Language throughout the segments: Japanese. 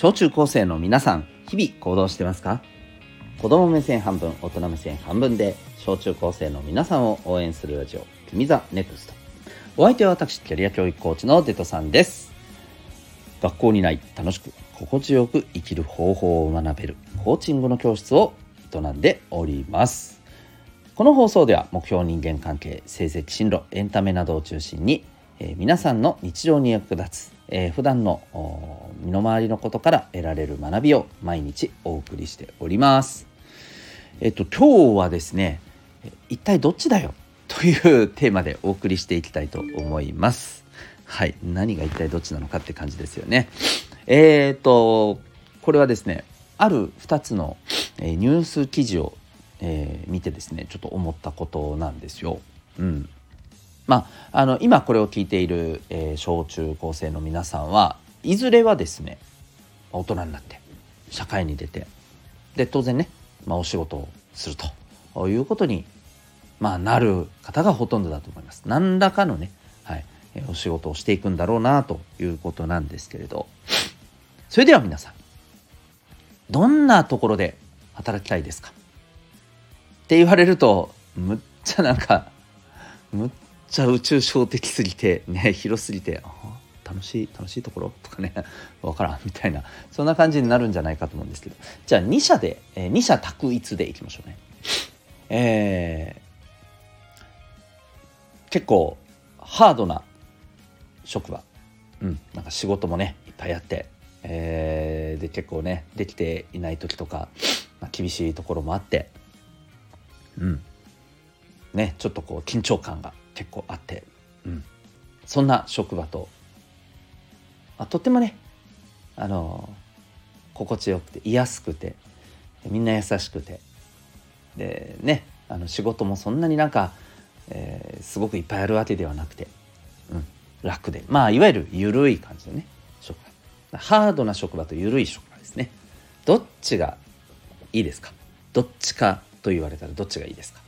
小中高生の皆さん日々行動してますか？子供目線半分大人目線半分で小中高生の皆さんを応援するラジオ「君 the NEXT。お相手は私キャリア教育コーチのデトさんです。学校にない楽しく心地よく生きる方法を学べるコーチングの教室を営んでおります。この放送では目標人間関係成績進路エンタメなどを中心に、えー、皆さんの日常に役立つ、えー、普段の身の回りのことから得られる学びを毎日お送りしております。えっと今日はですね一体どっちだよ？というテーマでお送りしていきたいと思います。はい何が一体どっちなのかって感じですよね。えー、っとこれはですねある2つのニュース記事を、えー、見てですねちょっと思ったことなんですよ。うん、まああの今これを聞いている、えー、小中高生の皆さんはいずれはですね大人になって社会に出てで当然ね、まあ、お仕事をするということに、まあ、なる方がほとんどだと思います。何らかのね、はい、お仕事をしていくんだろうなということなんですけれどそれでは皆さんどんなところで働きたいですか？って言われるとむっちゃなんかむっちゃ宇宙小的すぎてね広すぎて楽しい楽しいところとかね 分からんみたいなそんな感じになるんじゃないかと思うんですけど。じゃあ2社で、えー、2社択一でいきましょうね。えー、結構ハードな職場、うん、なんか仕事もねいっぱいあって。えー、で結構ねできていない時とか、まあ、厳しいところもあって。うん。ねちょっとこう緊張感が結構あって、うん、そんな職場と、まあ、とってもねあの心地よくて居やすくてみんな優しくて。でねあの仕事もそんなになんか、えー、すごくいっぱいあるわけではなくて、うん、楽で。まあいわゆる緩い感じのねハードな職場と緩い職場ですね。どっちがいいですか？どっちかと言われたらどっちがいいですか？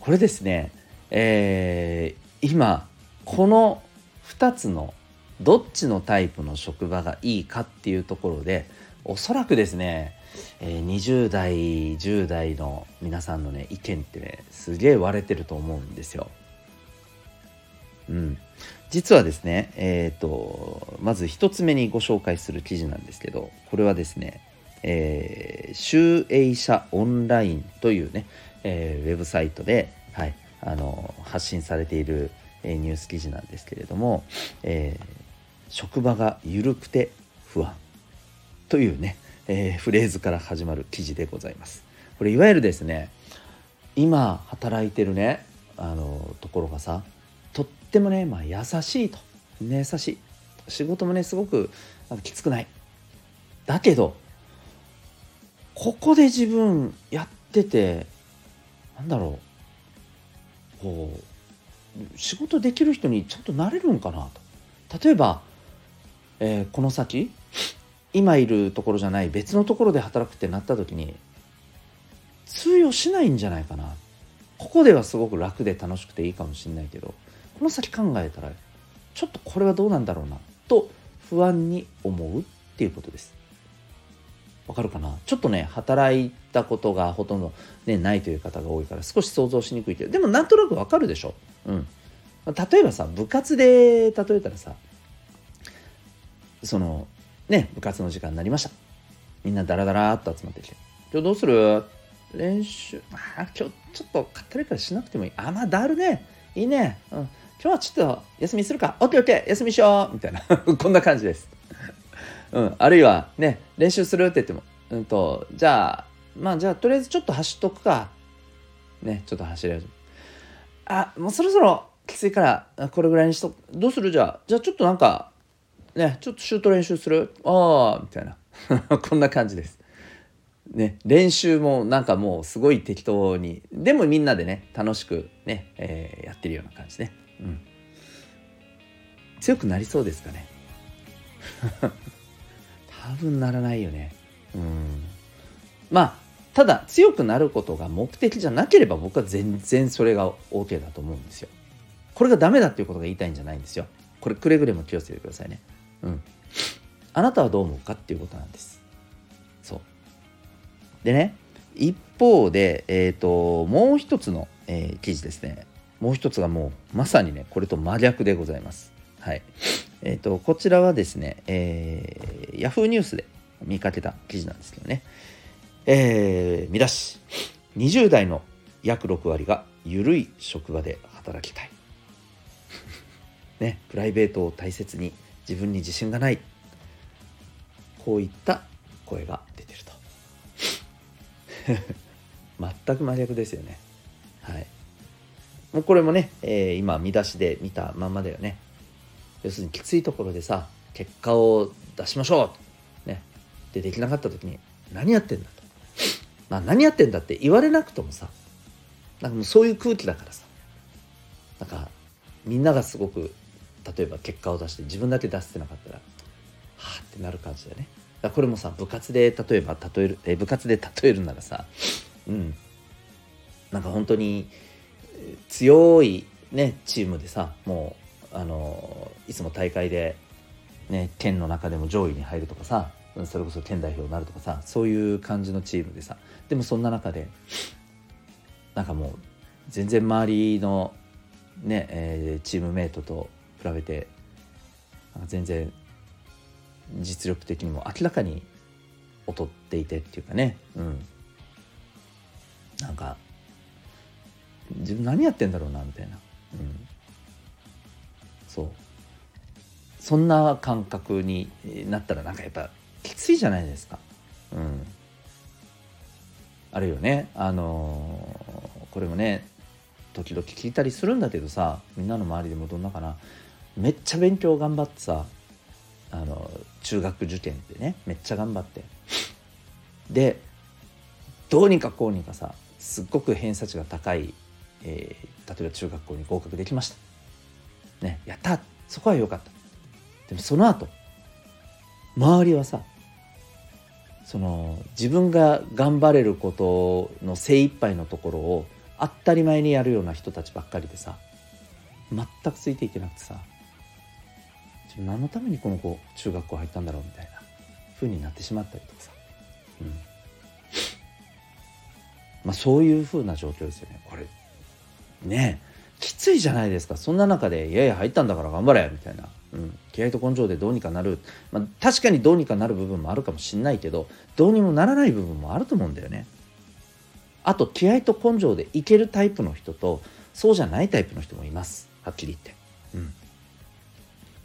これですねえー、今この2つのどっちのタイプの職場がいいかっていうところでおそらくですね、えー、20代10代の皆さんのね意見ってねすげえ割れてると思うんですよ。うん、実はですね、えーと、まず1つ目にご紹介する記事なんですけどこれはですね、えー、集英社オンラインというね、えー、ウェブサイトで、はい、あの発信されている、えー、ニュース記事なんですけれども、えー、職場が緩くて不安。というね、えー、フレーズから始まる記事でございます。これいわゆるですね今働いてるねあのところがさとってもね、まあ、優しいと、ね、優しい。仕事もねすごくきつくない。だけどここで自分やっててなんだろう。こう仕事できる人にちゃんとなれるんかなと。例えば、えー、この先今いるところじゃない別のところで働くってなった時に通用しないんじゃないかな。ここではすごく楽で楽しくていいかもしれないけどこの先考えたらちょっとこれはどうなんだろうなと不安に思うっていうことです。わかるかな？ちょっとね働いたことがほとんど、ね、ないという方が多いから少し想像しにくいけどでもなんとなくわかるでしょ？うん、例えばさ部活で例えたらさそのね部活の時間になりました。みんなダラダラっと集まってきて「今日どうする？練習あ今日ちょっとかったりからしなくてもいい。あまあだるね。いいね。うん。今日はちょっと休みするか。OKOK 休みしよう。みたいな。こんな感じです。うん、あるいはね練習するって言っても、うんと、じゃあまあじゃあとりあえずちょっと走っとくか。ねちょっと走り始めあもうそろそろきついからこれぐらいにしとどうする？じゃあじゃあちょっとなんかねちょっとシュート練習する？ああみたいな。こんな感じです。ね、練習もなんかもうすごい適当に。でもみんなでね楽しくね、えー、やってるような感じね。うん、強くなりそうですかね？多分ならないよね。うん。まあただ強くなることが目的じゃなければ僕は全然それが OK だと思うんですよ。これがダメだっていうことが言いたいんじゃないんですよ。これくれぐれも気をつけてくださいね。うん。あなたはどう思うかっていうことなんです。そう。でね一方で、えーと、もう一つの、えー、記事ですね。もう一つがもうまさにねこれと真逆でございます。はい。えーと、こちらはですね、えー、Yahoo ニュースで見かけた記事なんですけどね、えー、見出し。20代の約6割が緩い職場で働きたい。ねプライベートを大切に自分に自信がない。こういった声が出てると。全く真逆ですよね。はい。もうこれもね、えー、今見出しで見たまんまだよね。要するにきついところでさ結果を出しましょう。ね。でできなかった時に何やってんだと。まあ何やってんだって言われなくともさなんかもうそういう空気だからさ。なんかみんながすごく例えば結果を出して自分だけ出せてなかったらはあってなる感じだよね。だこれもさ部活で例えば例えるえ部活で例えるならさうん。なんか本当に強いねチームでさもうあのいつも大会でね県の中でも上位に入るとかさそれこそ県代表になるとかさそういう感じのチームでさでもそんな中でなんかもう全然周りのね、えー、チームメートと比べて全然実力的にも明らかに劣っていてっていうかねうん。なんか自分何やってんだろうなみたいな、うん、そう。そんな感覚になったらなんかやっぱきついじゃないですか。うん。あるよね。あのー、これもね時々聞いたりするんだけどさみんなの周りでもどんなかな。めっちゃ勉強頑張ってさあの中学受験でねめっちゃ頑張って。でどうにかこうにかさすっごく偏差値が高い、えー、例えば中学校に合格できました。ねやった。そこは良かった。でもその後周りはさその自分が頑張れることの精一杯のところを当たり前にやるような人たちばっかりでさ全くついていけなくてさ何のためにこの子中学校入ったんだろうみたいな風になってしまったりとかさ、うん。まあ、そういう風な状況ですよね。これねえ。きついじゃないですかそんな中で「いやいや入ったんだから頑張れ」みたいな、うん、気合と根性でどうにかなる、まあ、確かにどうにかなる部分もあるかもしんないけどどうにもならない部分もあると思うんだよね。あと気合と根性でいけるタイプの人とそうじゃないタイプの人もいますはっきり言って。うん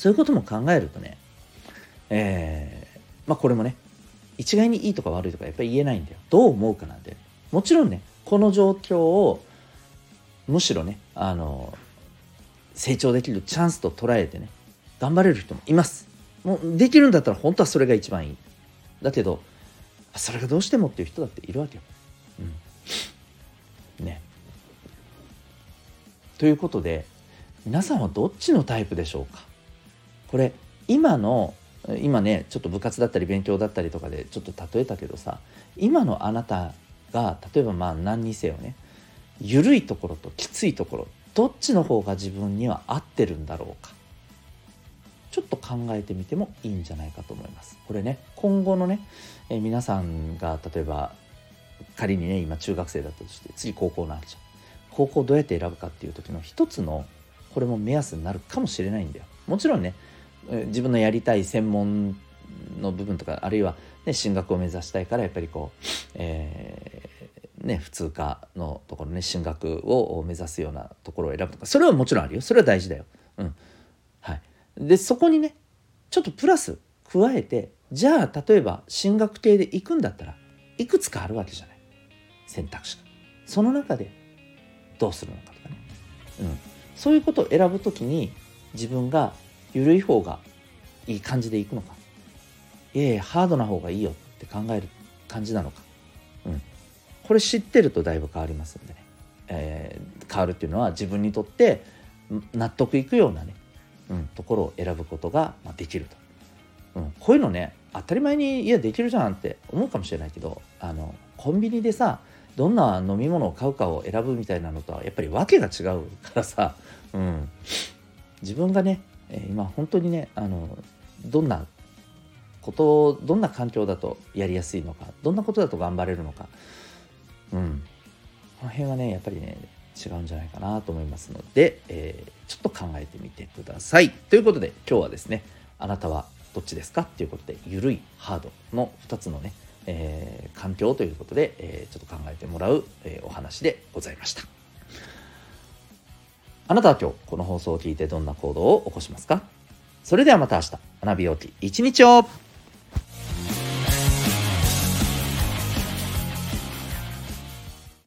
そういうことも考えるとね、えー、まあこれもね、一概にいいとか悪いとかやっぱり言えないんだよ。どう思うかなんで。もちろんね、この状況をむしろね、あの、成長できるチャンスと捉えてね、頑張れる人もいます。もうできるんだったら本当はそれが一番いい。だけど、それがどうしてもっていう人だっているわけよ。うん。ね。ということで、皆さんはどっちのタイプでしょうか？これ今の今ねちょっと部活だったり勉強だったりとかでちょっと例えたけどさ今のあなたが例えばまあ何にせよね緩いところときついところどっちの方が自分には合ってるんだろうかちょっと考えてみてもいいんじゃないかと思います。これね今後のね、えー、皆さんが例えば仮にね今中学生だったとして次高校なんじゃん高校どうやって選ぶかっていう時の一つのこれも目安になるかもしれないんだよ。もちろんね自分のやりたい専門の部分とかあるいは、ね、進学を目指したいからやっぱりこう、え、ね、普通科のところね進学を目指すようなところを選ぶとか。それはもちろんあるよ。それは大事だよ。うん。はい、でそこにねちょっとプラス加えてじゃあ例えば進学系で行くんだったらいくつかあるわけじゃない。選択肢が。その中でどうするのかとかね、うん、そういうことを選ぶ時に自分が緩い方がいい感じでいくのか。いやいやハードな方がいいよって考える感じなのか、うん、これ知ってるとだいぶ変わりますんでね、えー、変わるっていうのは自分にとって納得いくようなね、うん、ところを選ぶことができると、うん、こういうのね当たり前にいやできるじゃんって思うかもしれないけどあのコンビニでさどんな飲み物を買うかを選ぶみたいなのとはやっぱり訳が違うからさ、うん、自分がねえ今本当にねあのどんなことをどんな環境だとやりやすいのかどんなことだと頑張れるのかうんこの辺はねやっぱりね違うんじゃないかなと思いますので、えー、ちょっと考えてみてください。ということで今日はですねあなたはどっちですかっていうことでゆるいハードの2つのね、えー、環境ということで、えー、ちょっと考えてもらう、え、お話でございました。あなたは今日この放送を聞いてどんな行動を起こしますか？それではまた明日学びようき一日を